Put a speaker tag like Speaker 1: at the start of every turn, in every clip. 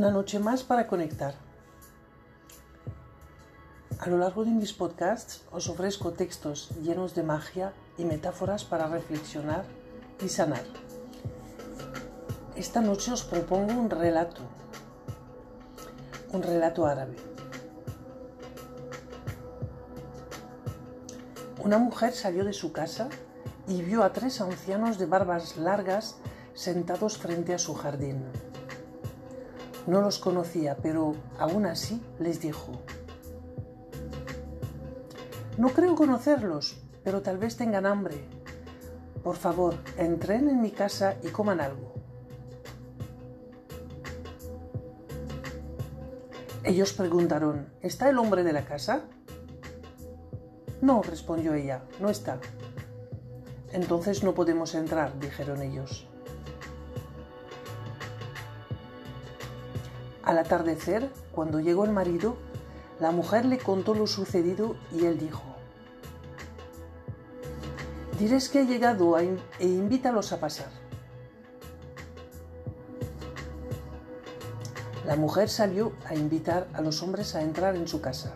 Speaker 1: Una noche más para conectar. A lo largo de mis podcasts os ofrezco textos llenos de magia y metáforas para reflexionar y sanar. Esta noche os propongo un relato, un relato árabe. Una mujer salió de su casa y vio a tres ancianos de barbas largas sentados frente a su jardín. No los conocía, pero aún así les dijo, no creo conocerlos, pero tal vez tengan hambre. Por favor, entren en mi casa y coman algo. Ellos preguntaron, ¿está el hombre de la casa? No, respondió ella, no está. Entonces no podemos entrar, dijeron ellos. Al atardecer, cuando llegó el marido, la mujer le contó lo sucedido y él dijo, Diles que he llegado e invítalos a pasar. La mujer salió a invitar a los hombres a entrar en su casa.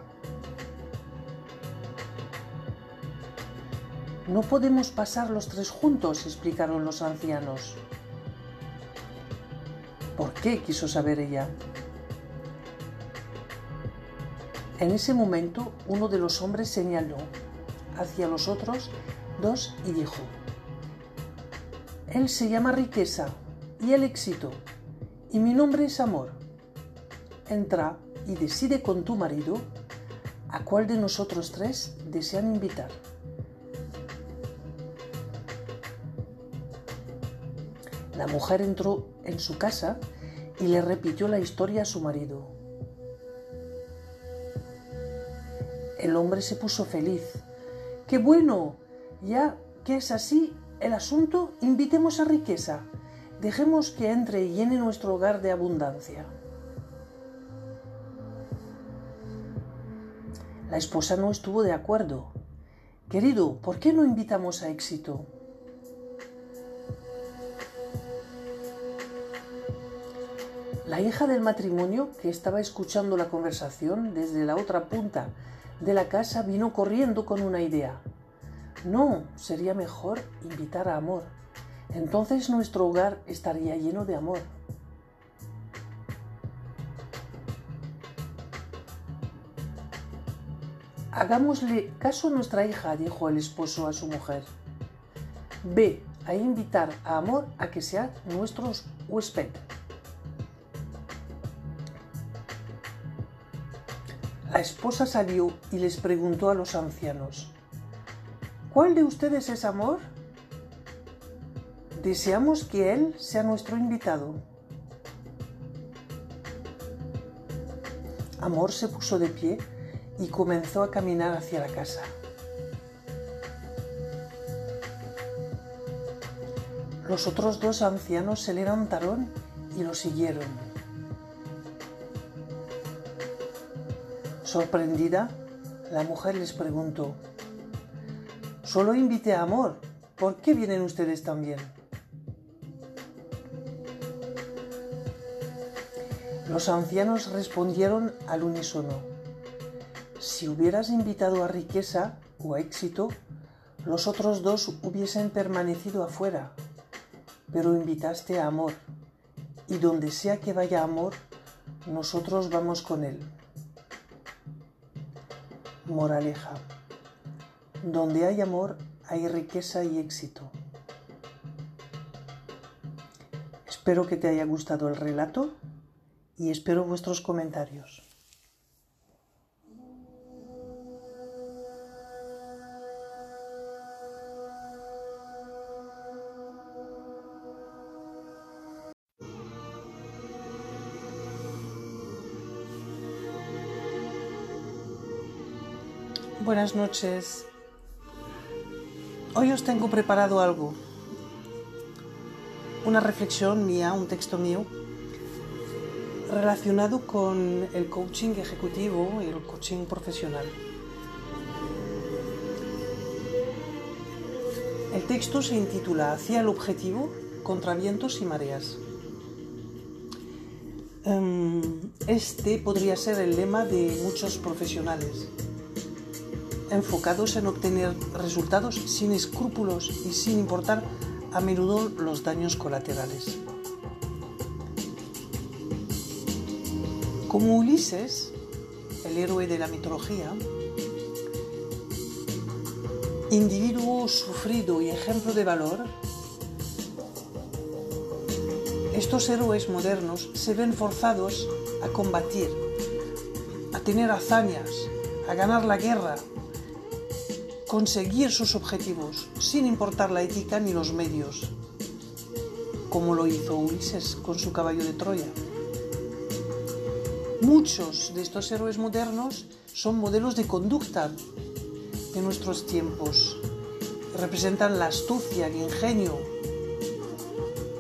Speaker 1: No podemos pasar los tres juntos, explicaron los ancianos. ¿Por qué? quiso saber ella. En ese momento uno de los hombres señaló hacia los otros dos y dijo, Él se llama riqueza y el éxito, y mi nombre es amor. Entra y decide con tu marido a cuál de nosotros tres desean invitar. La mujer entró en su casa y le repitió la historia a su marido. El hombre se puso feliz. ¡Qué bueno! Ya que es así el asunto, invitemos a riqueza. Dejemos que entre y llene nuestro hogar de abundancia. La esposa no estuvo de acuerdo. Querido, ¿por qué no invitamos a éxito? La hija del matrimonio, que estaba escuchando la conversación desde la otra punta de la casa, vino corriendo con una idea. No, sería mejor invitar a amor. Entonces nuestro hogar estaría lleno de amor. Hagámosle caso a nuestra hija, dijo el esposo a su mujer. Ve a invitar a amor a que sea nuestro huésped. La esposa salió y les preguntó a los ancianos, ¿cuál de ustedes es amor? Deseamos que él sea nuestro invitado. Amor se puso de pie y comenzó a caminar hacia la casa. Los otros dos ancianos se levantaron y lo siguieron. Sorprendida, la mujer les preguntó, Solo invité a Amor, ¿por qué vienen ustedes también? Los ancianos respondieron al unísono, Si hubieras invitado a riqueza o a éxito, los otros dos hubiesen permanecido afuera, pero invitaste a amor, y donde sea que vaya amor, nosotros vamos con él. Moraleja. Donde hay amor, hay riqueza y éxito. Espero que te haya gustado el relato y espero vuestros comentarios. Buenas noches. Hoy os tengo preparado algo. Una reflexión mía, un texto mío, relacionado con el coaching ejecutivo y el coaching profesional. El texto se intitula Hacia el objetivo, contra vientos y mareas. Em, este podría ser el lema de muchos profesionales, enfocados en obtener resultados sin escrúpulos y sin importar a menudo los daños colaterales. Como Ulises, el héroe de la mitología, individuo sufrido y ejemplo de valor, estos héroes modernos se ven forzados a combatir, a tener hazañas, a ganar la guerra, conseguir sus objetivos sin importar la ética ni los medios, como lo hizo Ulises con su caballo de Troya. Muchos de estos héroes modernos son modelos de conducta de nuestros tiempos. Representan la astucia, el ingenio,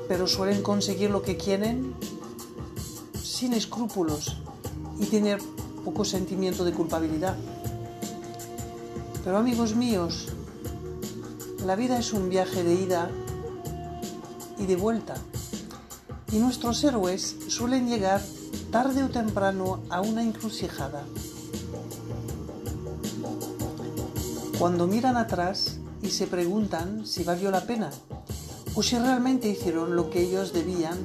Speaker 1: pero suelen conseguir lo que quieren sin escrúpulos y tener poco sentimiento de culpabilidad. Pero amigos míos, la vida es un viaje de ida y de vuelta. Y nuestros héroes suelen llegar tarde o temprano a una encrucijada. Cuando miran atrás y se preguntan si valió la pena o si realmente hicieron lo que ellos debían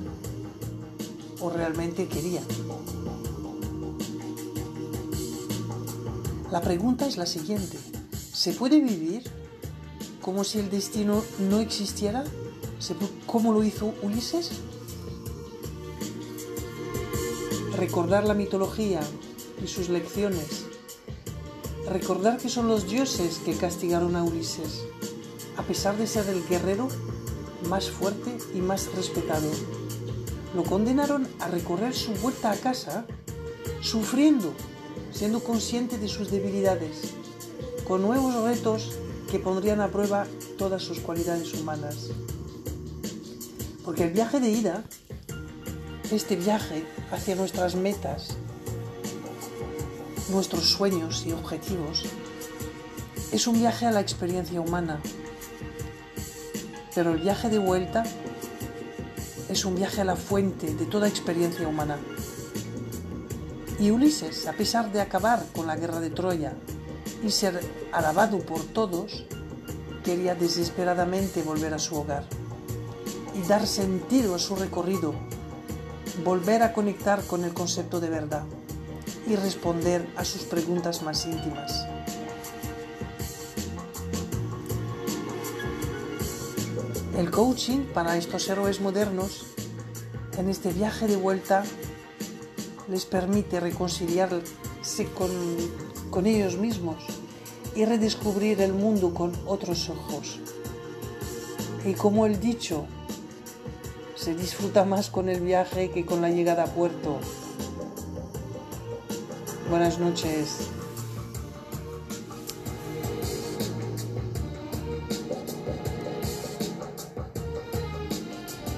Speaker 1: o realmente querían. La pregunta es la siguiente. ¿Se puede vivir como si el destino no existiera? ¿Cómo lo hizo Ulises? Recordar la mitología y sus lecciones. Recordar que son los dioses que castigaron a Ulises, a pesar de ser el guerrero más fuerte y más respetado. Lo condenaron a recorrer su vuelta a casa sufriendo, siendo consciente de sus debilidades, con nuevos retos que pondrían a prueba todas sus cualidades humanas. Porque el viaje de ida, este viaje hacia nuestras metas, nuestros sueños y objetivos, es un viaje a la experiencia humana, pero el viaje de vuelta es un viaje a la fuente de toda experiencia humana. Y Ulises, a pesar de acabar con la guerra de Troya y ser alabado por todos, quería desesperadamente volver a su hogar y dar sentido a su recorrido, volver a conectar con el concepto de verdad y responder a sus preguntas más íntimas. El coaching para estos héroes modernos en este viaje de vuelta les permite reconciliarse con, con ellos mismos y redescubrir el mundo con otros ojos. Y como el dicho, se disfruta más con el viaje que con la llegada a puerto. Buenas noches.